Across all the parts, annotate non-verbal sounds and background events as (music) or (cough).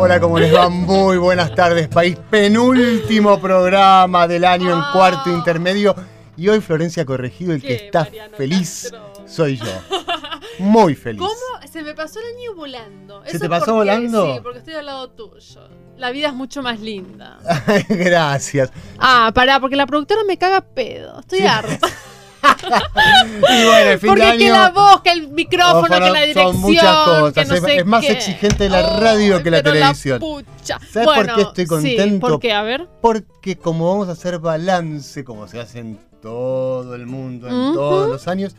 Hola, ¿cómo les va? Muy buenas tardes, país. Penúltimo programa del año en cuarto intermedio. Y hoy Florencia Corregido, el que ¿Qué, está Mariano feliz, Castro? soy yo. Muy feliz. ¿Cómo? Se me pasó el año volando. ¿Se Eso te pasó porque- volando? Sí, porque estoy al lado tuyo. La vida es mucho más linda. (laughs) Gracias. Ah, pará, porque la productora me caga pedo. Estoy harta. (laughs) (laughs) Y bueno, el fin Porque de que la voz, que el micrófono, que la dirección. son muchas cosas. no Es- más qué. exigente la radio que la televisión. ¿Sabes por qué estoy contento? Sí, ¿Por qué? A ver. Porque como vamos a hacer balance, como se hace en todo el mundo, en todos los años,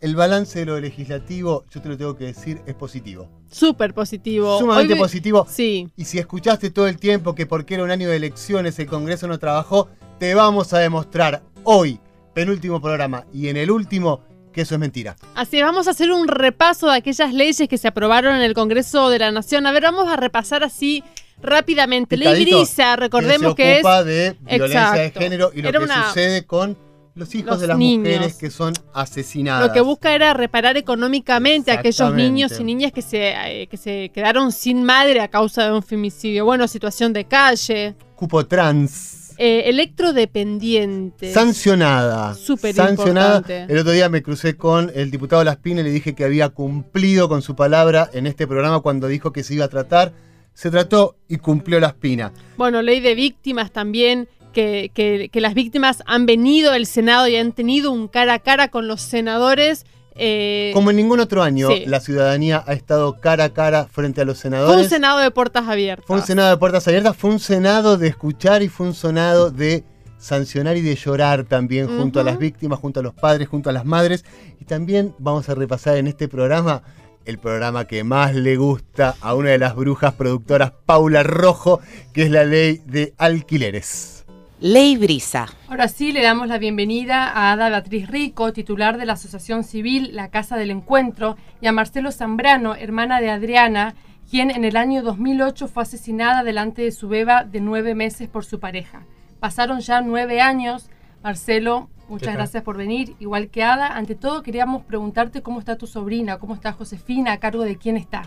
el balance de lo legislativo, yo te lo tengo que decir, es positivo. Súper positivo. Sumamente Hoy positivo. Sí. Y si escuchaste todo el tiempo que porque era un año de elecciones el Congreso no trabajó, te vamos a demostrar hoy, penúltimo programa, y en el último, que eso es mentira. Así es, vamos a hacer un repaso de aquellas leyes que se aprobaron en el Congreso de la Nación. A ver, vamos a repasar así rápidamente. Ley Brisa, recordemos que que se es ocupa de violencia de Exacto. género y lo Era que una- sucede con los hijos los de las niños. mujeres que son asesinadas. Lo que busca era reparar económicamente a aquellos niños y niñas que se, eh, que se quedaron sin madre a causa de un femicidio. Bueno, situación de calle. Cupo trans. Eh, electrodependientes. Sancionada. Súper Sancionada. importante. El otro día me crucé con el diputado Laspina y le dije que había cumplido con su palabra en este programa cuando dijo que se iba a tratar. Se trató y cumplió Laspina. Bueno, ley de víctimas también. Que, que- que las víctimas han venido al Senado y han tenido un cara a cara con los senadores. Eh, Como en ningún otro año, sí. la ciudadanía ha estado cara a cara frente a los fue un senadores. Senado de puertas abiertas. Fue un Senado de puertas abiertas, fue un Senado de escuchar y fue un Senado de sancionar y de llorar también junto a las víctimas, junto a los padres, junto a las madres. Y también vamos a repasar en este programa el programa que más le gusta a una de las brujas productoras, Paula Rojo, que es la ley de alquileres. Ley Brisa. Ahora sí, le damos la bienvenida a Ada Beatriz Rico, titular de la Asociación Civil La Casa del Encuentro, y a Marcelo Zambrano, hermana de Adriana, quien en el año 2008 fue asesinada delante de su beba de nueve meses por su pareja. Pasaron ya nueve años. Marcelo, muchas gracias por venir. Igual que Ada, ante todo queríamos preguntarte cómo está tu sobrina, cómo está Josefina, a cargo de quién está.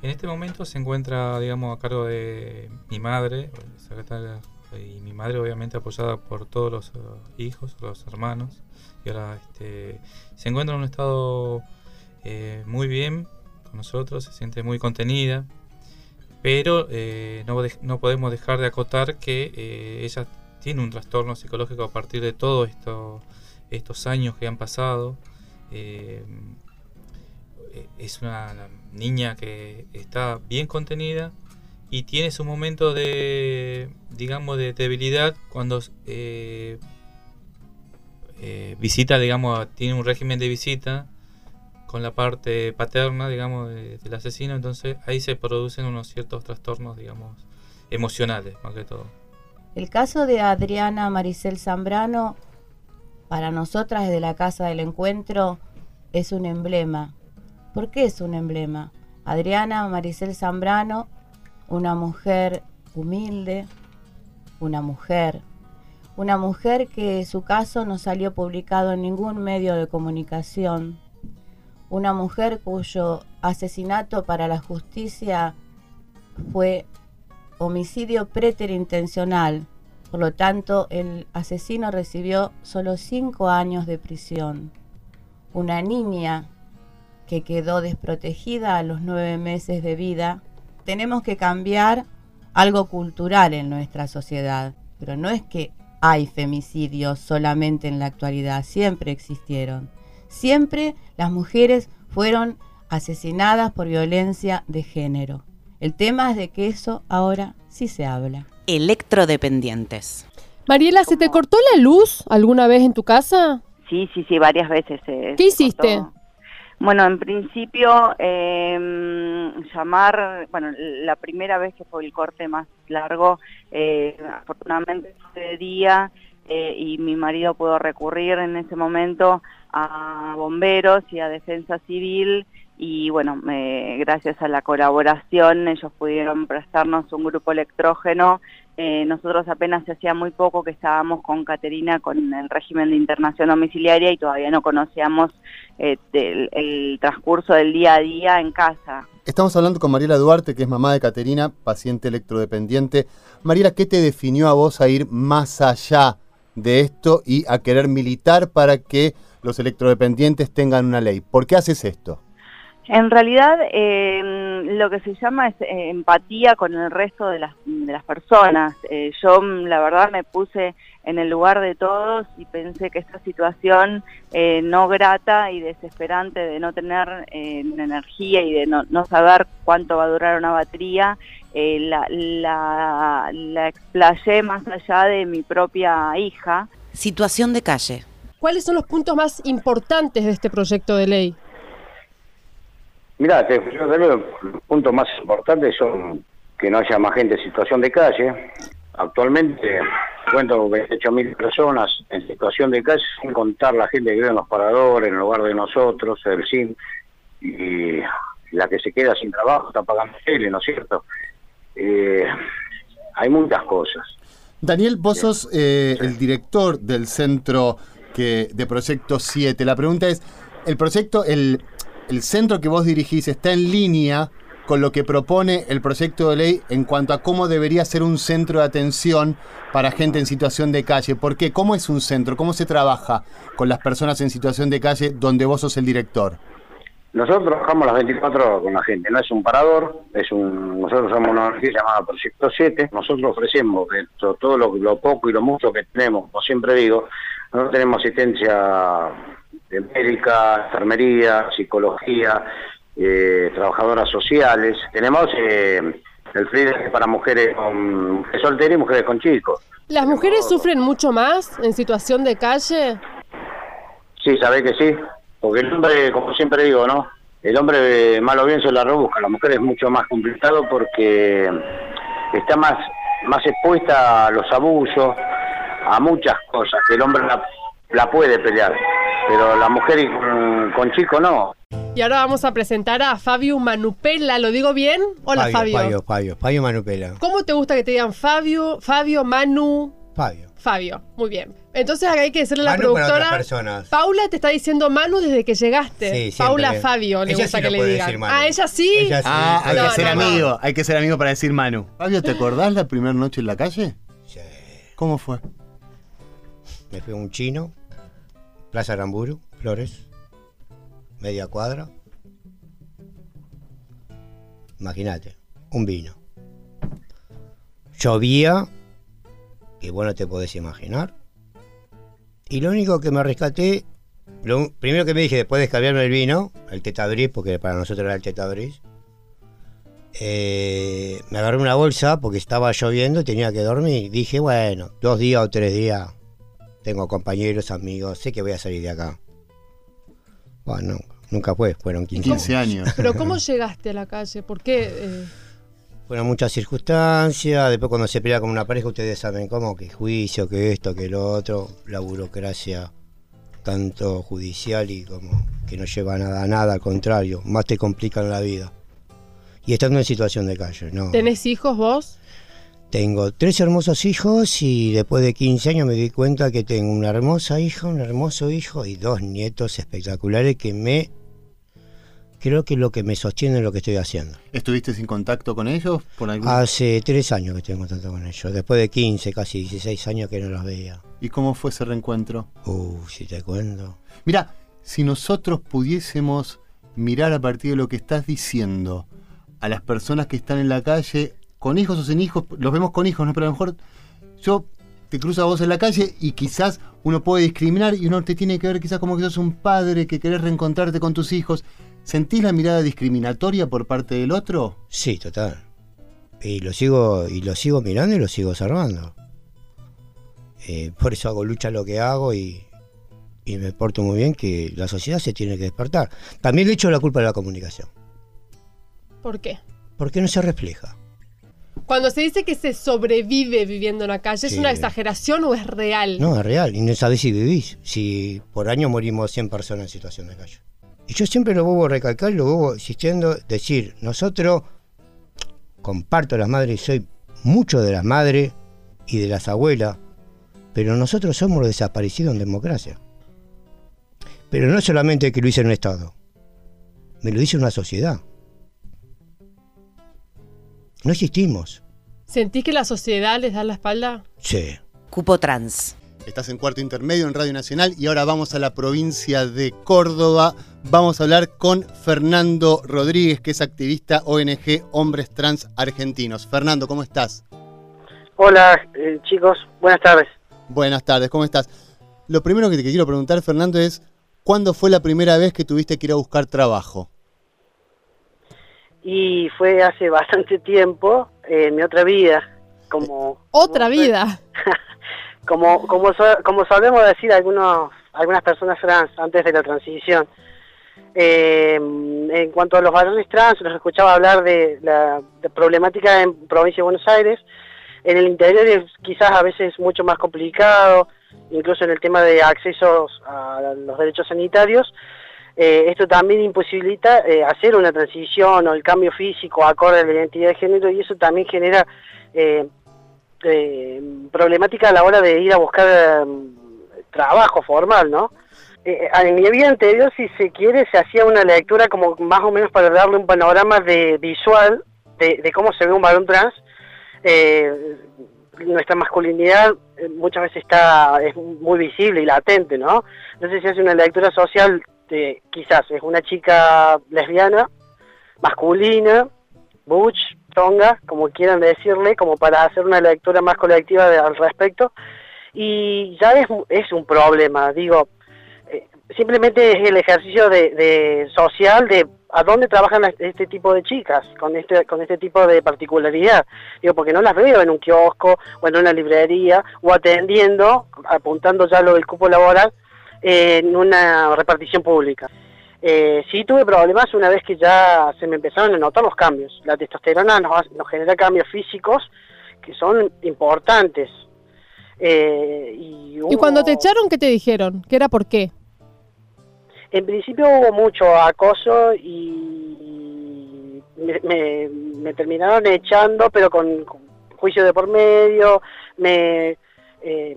En este momento se encuentra, digamos, a cargo de mi madre, secretaria, y mi madre obviamente apoyada por todos los eh, hijos, los hermanos. Y ahora este, se encuentra en un estado eh, muy bien con nosotros, se siente muy contenida, pero eh, no, no podemos dejar de acotar que ella tiene un trastorno psicológico a partir de todos esto, estos años que han pasado. Es una niña que está bien contenida y tiene su momento de, digamos, de debilidad cuando eh, eh, visita, digamos, tiene un régimen de visita con la parte paterna, digamos, de- del asesino, entonces ahí se producen unos ciertos trastornos, digamos, emocionales, más que todo. El caso de Adriana Maricel Zambrano, para nosotras desde la Casa del Encuentro, es un emblema. ¿Por qué es un emblema? Adriana Maricel Zambrano, una mujer humilde, una mujer, una mujer que su caso no salió publicado en ningún medio de comunicación, una mujer cuyo asesinato para la justicia fue homicidio preterintencional. Por lo tanto, el asesino recibió solo cinco años de prisión. Una niña que quedó desprotegida a los nueve meses de vida. Tenemos que cambiar algo cultural en nuestra sociedad, pero no es que hay femicidios solamente en la actualidad, siempre existieron. Siempre las mujeres fueron asesinadas por violencia de género. El tema es de que eso ahora sí se habla. Electrodependientes. Mariela, ¿se te cortó la luz alguna vez en tu casa? Sí, sí, sí, varias veces. se- ¿Qué hiciste? cortó. Bueno, en principio, eh, llamar, bueno, la primera vez que fue el corte más largo, eh, afortunadamente fue de día, eh, y mi marido pudo recurrir en ese momento a bomberos y a defensa civil y bueno, eh, gracias a la colaboración ellos pudieron prestarnos un grupo electrógeno. Eh, nosotros apenas hacía muy poco que estábamos con Caterina con el régimen de internación domiciliaria y todavía no conocíamos eh, el transcurso del día a día en casa. Estamos hablando con Mariela Duarte, que es mamá de Caterina, paciente electrodependiente. Mariela, ¿qué te definió a vos a ir más allá de esto y a querer militar para que los electrodependientes tengan una ley? ¿Por qué haces esto? En realidad, eh, lo que se llama es eh, empatía con el resto de las, de las personas. Eh, yo, mm, la verdad, me puse en el lugar de todos y pensé que esta situación eh, no grata y desesperante de no tener eh, energía y de no, no saber cuánto va a durar una batería, eh, la, la, la explayé más allá de mi propia hija. Situación de calle. ¿Cuáles son los puntos más importantes de este proyecto de ley? Mirá, te, que los puntos más importantes son que no haya más gente en situación de calle. Actualmente cuento con 28.000 personas en situación de calle, sin contar la gente que vive en los paradores, en lugar de nosotros, el SIM, y la que se queda sin trabajo está pagando tele, ¿no es cierto? Eh, hay muchas cosas. Daniel, vos sos eh, el director del centro que, de Proyecto 7. La pregunta es, ¿el proyecto, el, el centro que vos dirigís está en línea con lo que propone el proyecto de ley en cuanto a cómo debería ser un centro de atención para gente en situación de calle? ¿Por qué? ¿Cómo es un centro? ¿Cómo se trabaja con las personas en situación de calle donde vos sos el director? Nosotros trabajamos las 24 horas con la gente, no es un parador, es un nosotros somos una organización llamada Proyecto 7, nosotros ofrecemos de todo lo, lo poco y lo mucho que tenemos, como siempre digo, nosotros tenemos asistencia de médica, enfermería, psicología, eh, trabajadoras sociales, tenemos eh, el free para mujeres con solteras y mujeres con chicos. ¿Las mujeres sufren mucho más en situación de calle? Sí, sabés que sí, porque el hombre, como siempre digo, ¿no? El hombre eh, mal o bien se la rebusca, la mujer es mucho más complicado porque está más, más expuesta a los abusos, a muchas cosas, el hombre la, la puede pelear, pero la mujer y con, con chico no. Y ahora vamos a presentar a Fabio Manupela, ¿lo digo bien? Hola Fabio. Fabio, Fabio, Fabio Manupela. ¿Cómo te gusta que te digan Fabio, Fabio, Manu? Fabio. Fabio, muy bien. Entonces acá hay que decirle a la Manu productora. Paula te está diciendo Manu desde que llegaste. Sí, siempre. Paula Fabio, le Ella gusta sí que lo le puede digan. decir Manu. Ah, ella sí. Ella sí. Ah, hay No, que ser no, no. amigo, hay que ser amigo para decir Manu. Fabio, ¿te acordás la primera noche en la calle? Sí. ¿Cómo fue? Me fue un chino, Plaza Aramburu, Flores, media cuadra. Imagínate, un vino. Llovía, que bueno te podés imaginar. Y lo único que me rescaté, primero que me dije después de cambiarme el vino, el tetadris, porque para nosotros era el tetadris, eh, me agarré una bolsa porque estaba lloviendo y tenía que dormir. Dije, bueno, dos días o tres días, tengo compañeros, amigos, sé que voy a salir de acá. Bueno, nunca fue, fueron 15, 15 años. Pero ¿cómo llegaste a la calle? ¿Por qué? eh, Fueron muchas circunstancias, después cuando se pelea con una pareja ustedes saben cómo, que juicio, que esto, que lo otro, la burocracia tanto judicial y como que no lleva nada a nada, al contrario, más te complican la vida. Y estando en situación de calle, ¿no? ¿Tenés hijos vos? Tengo tres hermosos hijos y después de 15 años me di cuenta que tengo una hermosa hija, un hermoso hijo y dos nietos espectaculares que me... Creo que es lo que me sostiene en lo que estoy haciendo. ¿Estuviste sin contacto con ellos? Por algún... Hace tres años que tengo contacto con ellos, después de 15, casi 16 años que no los veía. ¿Y cómo fue ese reencuentro? Uh, si te cuento. Mira, si nosotros pudiésemos mirar a partir de lo que estás diciendo a las personas que están en la calle, con hijos o sin hijos, los vemos con hijos, ¿no? Pero a lo mejor yo te cruzo a vos en la calle y quizás uno puede discriminar y uno te tiene que ver quizás como que sos un padre que querés reencontrarte con tus hijos. ¿Sentís la mirada discriminatoria por parte del otro? Sí, total. Y lo sigo, y lo sigo mirando y lo sigo observando. Eh, por eso hago lucha lo que hago y, y me porto muy bien que la sociedad se tiene que despertar. También le echo la culpa a la comunicación. ¿Por qué? porque no se refleja. Cuando se dice que se sobrevive viviendo en la calle, ¿es Sí. una exageración o es real? No, es real. Y no sabés si vivís. Si por año morimos 100 personas en situación de calle. Y yo siempre lo vuelvo a recalcar, lo vuelvo insistiendo, decir, nosotros comparto las madres, soy mucho de las madres y de las abuelas, pero nosotros somos los desaparecidos en democracia. Pero no solamente que lo hice en un Estado, me lo dice una sociedad. No existimos. ¿Sentís que la sociedad les da la espalda? Sí. Cupo trans. Estás en cuarto intermedio en Radio Nacional y ahora vamos a la provincia de Córdoba. Vamos a hablar con Fernando Rodríguez, que es activista ONG Hombres Trans Argentinos. Fernando, ¿cómo estás? Hola eh, chicos, buenas tardes. Buenas tardes, ¿cómo estás? Lo primero que te quiero preguntar, Fernando, es ¿cuándo fue la primera vez que tuviste que ir a buscar trabajo? Y fue hace bastante tiempo, eh, en mi otra vida, como Otra vida. (laughs) como como, como solemos decir algunos algunas personas trans antes de la transición. Eh, en cuanto a los varones trans, los escuchaba hablar de la de problemática en provincia de Buenos Aires. En el interior es quizás a veces mucho más complicado, incluso en el tema de accesos a los derechos sanitarios. Eh, esto también imposibilita eh, hacer una transición o el cambio físico acorde a la identidad de género y eso también genera eh, problemática a la hora de ir a buscar eh, trabajo formal, ¿no? En mi vida anterior, si se quiere, se hacía una lectura como más o menos para darle un panorama de visual de, cómo se ve un varón trans. Nuestra masculinidad muchas veces está es muy visible y latente, ¿no? Entonces se hace una lectura social de quizás es una chica lesbiana, masculina, butch, tonga, como quieran decirle, como para hacer una lectura más colectiva al respecto. Y ya es, es un problema, digo, eh, simplemente es el ejercicio de, social de a dónde trabajan este tipo de chicas con este con este tipo de particularidad digo porque no las veo en un kiosco o en una librería o atendiendo apuntando ya lo del cupo laboral en una repartición pública eh, sí tuve problemas una vez que ya se me empezaron a notar los cambios la testosterona nos, nos genera cambios físicos que son importantes Eh, y, ¿Y hubo- cuando te echaron, qué te dijeron? ¿Qué era por qué? En principio hubo mucho acoso y me, me- me terminaron echando, pero con, con juicio de por medio, me, eh,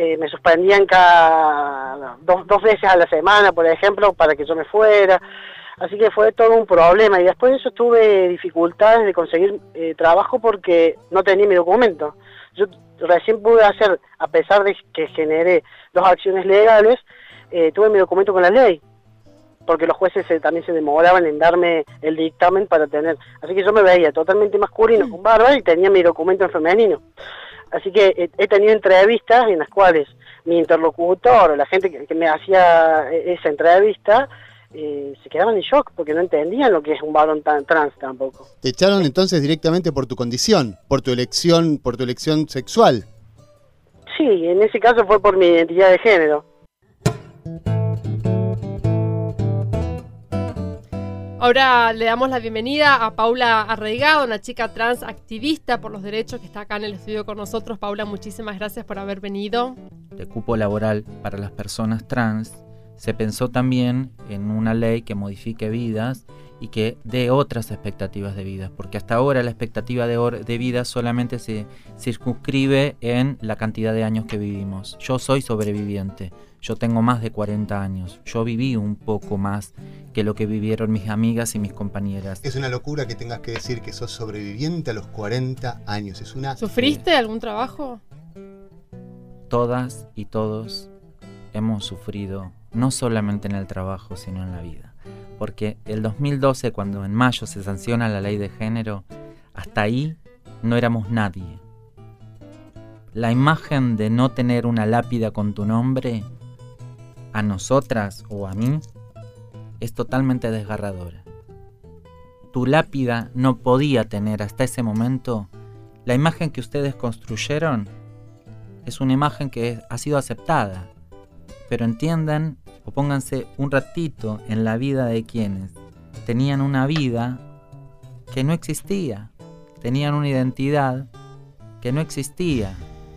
eh, me suspendían cada dos, dos veces a la semana, por ejemplo, para que yo me fuera. Así que fue todo un problema y después de eso tuve dificultades de conseguir eh, trabajo porque no tenía mi documento. Yo recién pude hacer, a pesar de que generé dos acciones legales, eh, tuve mi documento con la ley, porque los jueces se- también se demoraban en darme el dictamen para tener. Así que yo me veía totalmente masculino con barba y tenía mi documento en femenino. Así que he, tenido entrevistas en las cuales mi interlocutor o la gente que, que me hacía eh, esa entrevista eh, se quedaban en shock porque no entendían lo que es un varón tan trans tampoco. Te echaron entonces directamente por tu condición, por tu elección, por tu elección sexual. Sí, en ese caso fue por mi identidad de género. Ahora le damos la bienvenida a Paula Arraigado, una chica trans activista por los derechos que está acá en el estudio con nosotros. Paula, muchísimas gracias por haber venido. de cupo laboral para las personas trans, se pensó también en una ley que modifique vidas y que dé otras expectativas de vida, porque hasta ahora la expectativa de, de vida solamente se circunscribe en la cantidad de años que vivimos. Yo soy sobreviviente, yo tengo más de 40 años, yo viví un poco más que lo que vivieron mis amigas y mis compañeras. Es una locura que tengas que decir que sos sobreviviente a los 40 años. Es una. ¿Sufriste algún trabajo? todas y todos hemos sufrido, no solamente en el trabajo, sino en la vida. Porque el 2012, cuando en mayo se sanciona la ley de género, hasta ahí no éramos nadie. La imagen de no tener una lápida con tu nombre, a nosotras o a mí, es totalmente desgarradora. Tu lápida no podía tener hasta ese momento la imagen que ustedes construyeron es una imagen que ha sido aceptada. Pero entiendan o pónganse un ratito en la vida de quienes tenían una vida que no existía. tenían una identidad que no existía,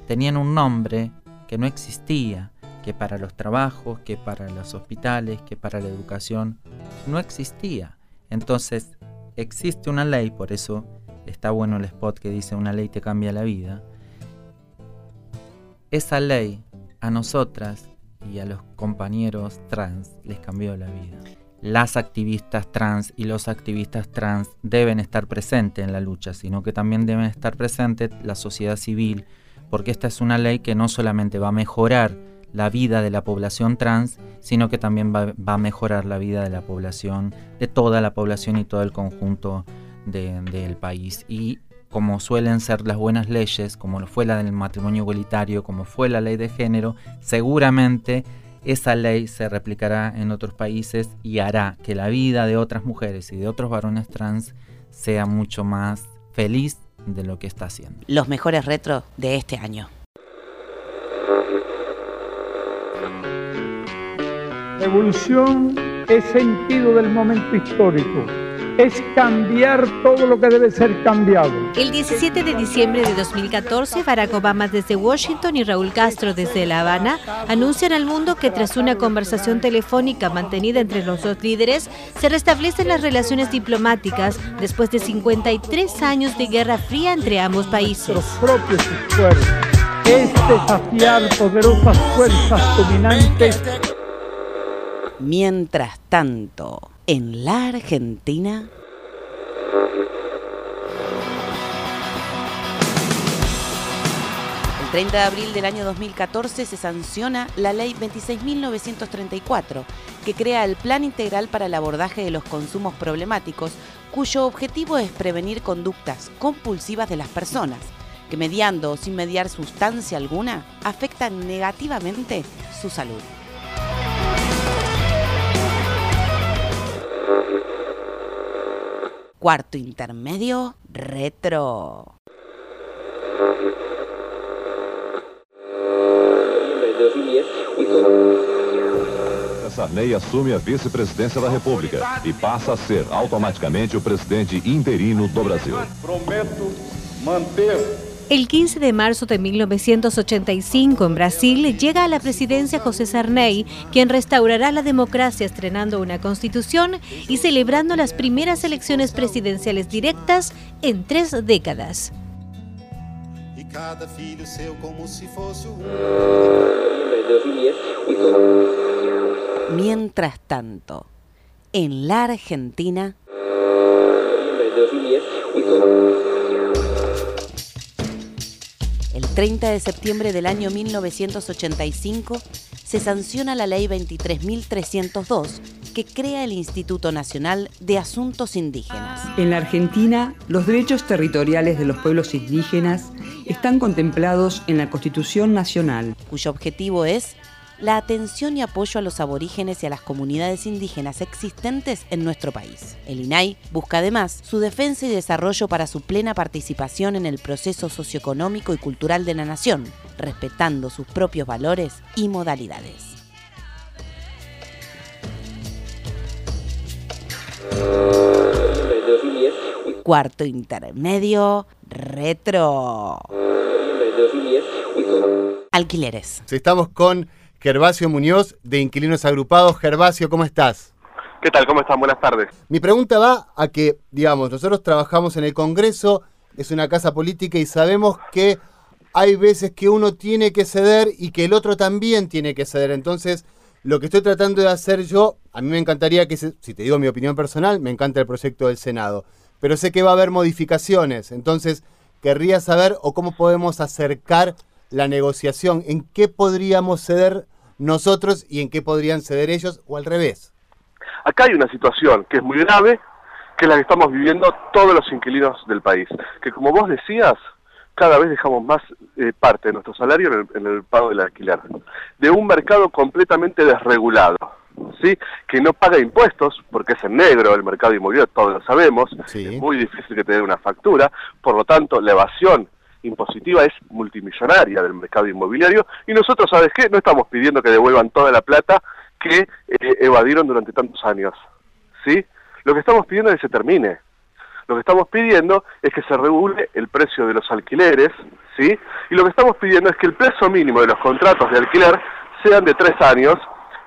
tenían un nombre que no existía, que para los trabajos, que para los hospitales, que para la educación, no existía. Entonces, existe una ley, por eso está bueno el spot que dice una ley te cambia la vida. Esa ley a nosotras y a los compañeros trans les cambió la vida. Las activistas trans y los activistas trans deben estar presentes en la lucha, sino que también deben estar presentes la sociedad civil, porque esta es una ley que no solamente va a mejorar la vida de la población trans, sino que también va, a mejorar la vida de la población, de toda la población y todo el conjunto del país. Y como suelen ser las buenas leyes, como fue la del matrimonio igualitario, como fue la ley de género, seguramente esa ley se replicará en otros países y hará que la vida de otras mujeres y de otros varones trans sea mucho más feliz de lo que está haciendo. Los mejores retros de este año. Evolución es sentido del momento histórico es cambiar todo lo que debe ser cambiado. El 17 de diciembre de 2014, Barack Obama desde Washington y Raúl Castro desde La Habana anuncian al mundo que tras una conversación telefónica mantenida entre los dos líderes, se restablecen las relaciones diplomáticas después de 53 años de guerra fría entre ambos países. Los propios esfuerzos es desafiar poderosas fuerzas dominantes. Mientras tanto, en la Argentina. El 30 de abril del año 2014 se sanciona la Ley 26.934, que crea el Plan Integral para el Abordaje de los Consumos Problemáticos, cuyo objetivo es prevenir conductas compulsivas de las personas, que mediando o sin mediar sustancia alguna afectan negativamente su salud. Cuarto intermedio, retro. Sarney assume a vice-presidência da República e passa a ser automaticamente o presidente interino do Brasil. Prometo manter El 15 de marzo de 1985 en Brasil llega a la presidencia José Sarney, quien restaurará la democracia estrenando una constitución y celebrando las primeras elecciones presidenciales directas en tres décadas. Mientras tanto, en la Argentina... El 30 de septiembre del año 1985 se sanciona la Ley 23.302 que crea el Instituto Nacional de Asuntos Indígenas. En la Argentina, los derechos territoriales de los pueblos indígenas están contemplados en la Constitución Nacional, cuyo objetivo es la atención y apoyo a los aborígenes y a las comunidades indígenas existentes en nuestro país. El INAI busca además su defensa y desarrollo para su plena participación en el proceso socioeconómico y cultural de la nación, respetando sus propios valores y modalidades. Cuarto intermedio, retro. Alquileres. Estamos con Gervasio Muñoz, de Inquilinos Agrupados. Gervasio, ¿cómo estás? ¿Qué tal? ¿Cómo están? Buenas tardes. Mi pregunta va a que, digamos, nosotros trabajamos en el Congreso, es una casa política y sabemos que hay veces que uno tiene que ceder y que el otro también tiene que ceder. Entonces, lo que estoy tratando de hacer yo, a mí me encantaría que, si te digo mi opinión personal, me encanta el proyecto del Senado. Pero sé que va a haber modificaciones. Entonces, querría saber o cómo podemos acercar la negociación, en qué podríamos ceder nosotros y en qué podrían ceder ellos o al revés. Acá hay una situación que es muy grave, que es la que estamos viviendo todos los inquilinos del país, que como vos decías, cada vez dejamos más eh, parte de nuestro salario en el, pago del alquiler, de un mercado completamente desregulado, ¿sí? que no paga impuestos, porque es en negro el mercado inmobiliario, todos lo sabemos, es muy difícil que te dé una factura, por lo tanto la evasión impositiva es multimillonaria del mercado inmobiliario y nosotros, ¿sabes qué? No estamos pidiendo que devuelvan toda la plata que eh, evadieron durante tantos años. ¿Sí? Lo que estamos pidiendo es que se termine. Lo que estamos pidiendo es que se regule el precio de los alquileres, ¿sí? Y lo que estamos pidiendo es que el plazo mínimo de los contratos de alquiler sean de tres años,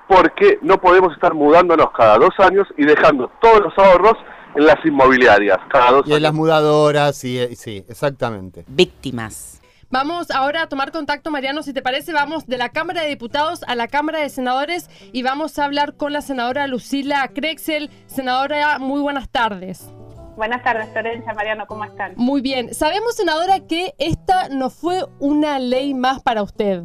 porque no podemos estar mudándonos cada dos años y dejando todos los ahorros en las inmobiliarias, cada dos Y en las mudadoras, sí, eh, sí, exactamente. Víctimas. Vamos ahora a tomar contacto, Mariano, si te parece, vamos de la Cámara de Diputados a la Cámara de Senadores y vamos a hablar con la senadora Lucila Crexel. Senadora, muy buenas tardes. Buenas tardes, Florencia, Mariano, ¿cómo están? Muy bien. Sabemos, senadora, que esta no fue una ley más para usted.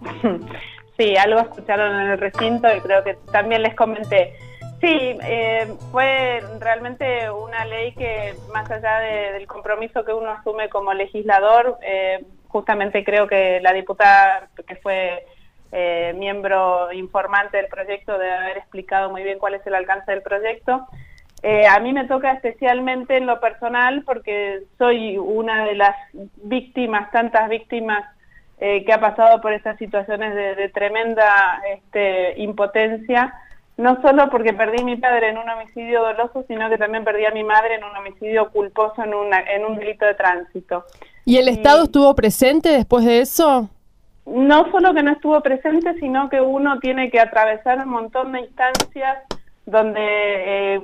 (laughs) sí, algo escucharon en el recinto y creo que también les comenté. Sí, eh, fue realmente una ley que más allá de- del compromiso que uno asume como legislador, eh, justamente creo que la diputada que fue eh, miembro informante del proyecto debe haber explicado muy bien cuál es el alcance del proyecto. A mí me toca especialmente en lo personal porque soy una de las víctimas, tantas víctimas que ha pasado por estas situaciones de, de tremenda este, impotencia, no solo porque perdí a mi padre en un homicidio doloso, sino que también perdí a mi madre en un homicidio culposo en, una, en un delito de tránsito. ¿Y el Estado estuvo presente después de eso? No solo que no estuvo presente, sino que uno tiene que atravesar un montón de instancias donde, eh,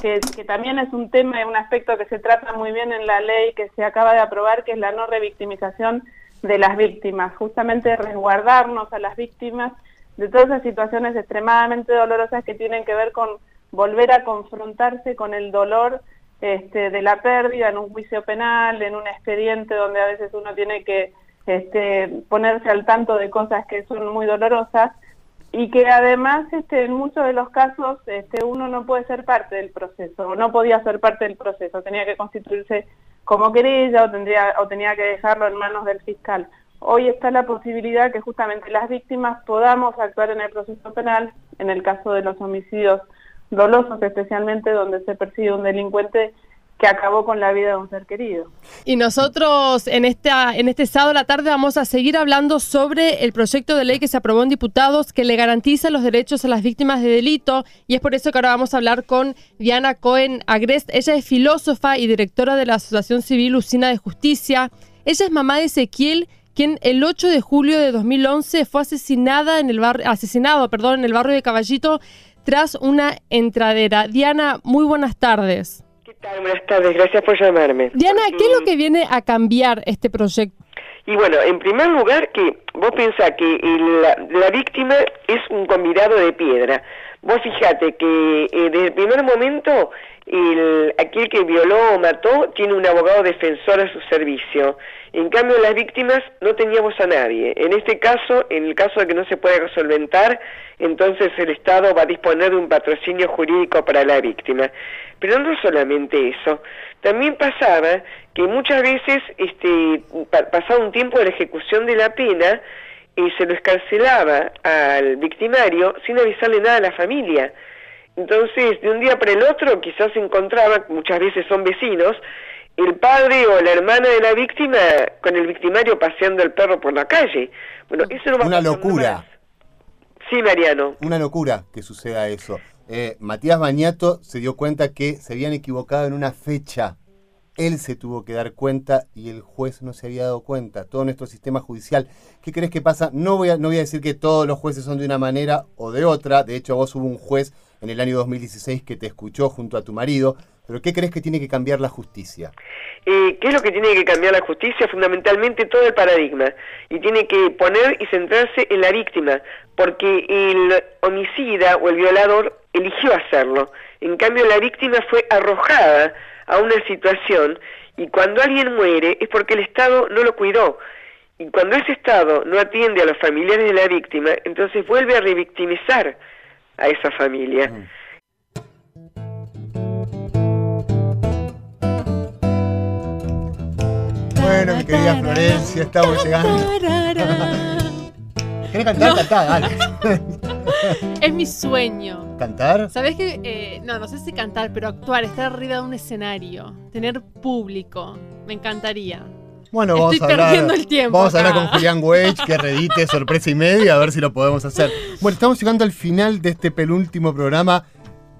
que, que también es un tema y un aspecto que se trata muy bien en la ley que se acaba de aprobar, que es la no revictimización de las víctimas, justamente resguardarnos a las víctimas de todas esas situaciones extremadamente dolorosas que tienen que ver con volver a confrontarse con el dolor este, de la pérdida en un juicio penal, en un expediente donde a veces uno tiene que este, ponerse al tanto de cosas que son muy dolorosas y que además este, en muchos de los casos este, uno no puede ser parte del proceso, o no podía ser parte del proceso, tenía que constituirse como querella o, tendría, o tenía que dejarlo en manos del fiscal. Hoy está la posibilidad que justamente las víctimas podamos actuar en el proceso penal, en el caso de los homicidios dolosos, especialmente donde se persigue un delincuente que acabó con la vida de un ser querido. Y nosotros en en este sábado la tarde vamos a seguir hablando sobre el proyecto de ley que se aprobó en diputados que le garantiza los derechos a las víctimas de delito y es por eso que ahora vamos a hablar con Diana Cohen Agrest. Ella es filósofa y directora de la Asociación Civil Usina de Justicia. Ella es mamá de Ezequiel quien el 8 de julio de 2011 fue asesinada en el barrio, asesinado, perdón, en el barrio de Caballito tras una entradera. Diana, muy buenas tardes. Buenas tardes, gracias por llamarme. Diana, ¿qué es lo que viene a cambiar este proyecto? Y bueno, en primer lugar, que vos pensás que el- la, la víctima es un convidado de piedra. Vos fijate que eh, desde el primer momento, el, aquel que violó o mató tiene un abogado defensor a su servicio. En cambio, las víctimas no teníamos a nadie. En este caso, en el caso de que no se pueda resolventar, entonces el Estado va a disponer de un patrocinio jurídico para la víctima. Pero no solamente eso, también pasaba que muchas veces, este, pa- pasado un tiempo de la ejecución de la pena, y se lo escarcelaba al victimario sin avisarle nada a la familia. Entonces, de un día para el otro, quizás se encontraba, muchas veces son vecinos, el padre o la hermana de la víctima con el victimario paseando el perro por la calle. Bueno, eso no va Una locura. más. Sí, Mariano. Una locura que suceda eso. Eh, Matías Bañato se dio cuenta que se habían equivocado en una fecha. Él se tuvo que dar cuenta y el juez no se había dado cuenta. Todo nuestro sistema judicial. ¿Qué crees que pasa? No voy, a, no voy a decir que todos los jueces son de una manera o de otra. De hecho, vos hubo un juez en el año 2016 que te escuchó junto a tu marido. Pero ¿qué crees que tiene que cambiar la justicia? Eh, ¿Qué es lo que tiene que cambiar la justicia? Fundamentalmente todo el paradigma. Y tiene que poner y centrarse en la víctima, porque el homicida o el violador eligió hacerlo. En cambio, la víctima fue arrojada a una situación y cuando alguien muere es porque el Estado no lo cuidó. Y cuando ese Estado no atiende a los familiares de la víctima, entonces vuelve a revictimizar a esa familia. Bueno, mi querida Florencia, estamos llegando. (laughs) ¿Querés cantar? No. Cantá, dale. (laughs) Es mi sueño. ¿Cantar? ¿Sabés que eh, no, no sé si cantar, pero actuar, estar arriba de un escenario, tener público, me encantaría. Bueno, Estoy vamos a hablar, perdiendo el tiempo Vamos a hablar con Julián Weich, que redite sorpresa y media, a ver si lo podemos hacer. Bueno, estamos llegando al final de este penúltimo programa.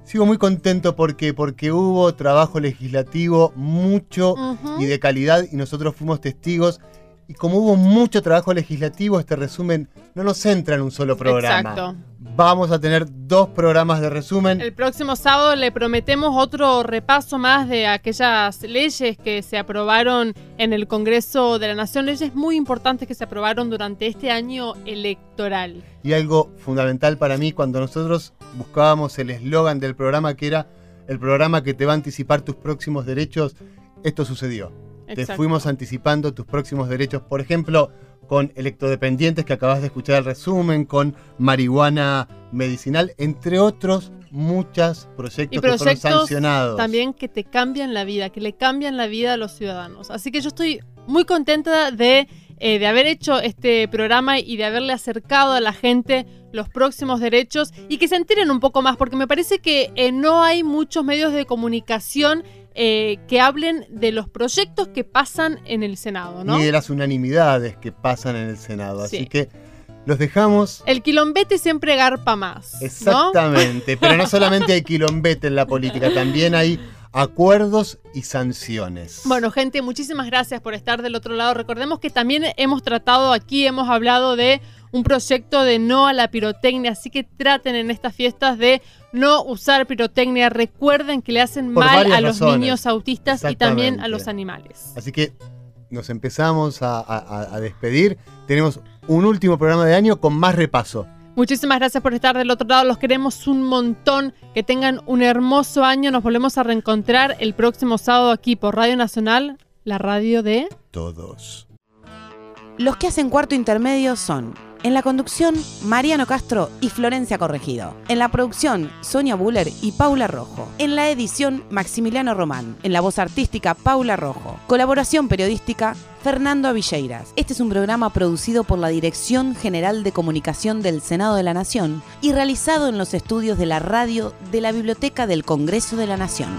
Sigo muy contento porque, porque hubo trabajo legislativo mucho y de calidad y nosotros fuimos testigos. Y como hubo mucho trabajo legislativo, este resumen no nos centra en un solo programa. Exacto. Vamos a tener dos programas de resumen. El próximo sábado le prometemos otro repaso más de aquellas leyes que se aprobaron en el Congreso de la Nación, leyes muy importantes que se aprobaron durante este año electoral. Y algo fundamental para mí, cuando nosotros buscábamos el eslogan del programa, que era el programa que te va a anticipar tus próximos derechos, esto sucedió. Te fuimos anticipando tus próximos derechos, por ejemplo, con electrodependientes, que acabas de escuchar el resumen, con marihuana medicinal, entre otros muchos proyectos, que fueron sancionados. también que te cambian la vida, que le cambian la vida a los ciudadanos. Así que yo estoy muy contenta de, eh, de haber hecho este programa y de haberle acercado a la gente los próximos derechos y que se enteren un poco más, porque me parece que eh, no hay muchos medios de comunicación eh, que hablen de los proyectos que pasan en el Senado, ¿no? Ni de las unanimidades que pasan en el Senado. Sí. Así que los dejamos. El quilombete siempre garpa más. ¿no? Exactamente, pero no solamente hay quilombete en la política, también hay acuerdos y sanciones. Bueno, gente, muchísimas gracias por estar del otro lado. Recordemos que también hemos tratado aquí, hemos hablado de un proyecto de no a la pirotecnia, así que traten en estas fiestas de no usar pirotecnia. Recuerden que le hacen Por mal a los razones. niños autistas y también a los animales. Así que nos empezamos a, a- a despedir. Tenemos un último programa de año con más repaso. Muchísimas gracias por estar del otro lado. Los queremos un montón. Que tengan un hermoso año. Nos volvemos a reencontrar el próximo sábado aquí por Radio Nacional, la radio de... Todos. Los que hacen cuarto intermedio son, en la conducción, Mariano Castro y Florencia Corregido. En la producción, Sonia Buller y Paula Rojo. En la edición, Maximiliano Román. En la voz artística, Paula Rojo. Colaboración periodística, Fernando Avilleiras. Este es un programa producido por la Dirección General de Comunicación del Senado de la Nación y realizado en los estudios de la radio de la Biblioteca del Congreso de la Nación.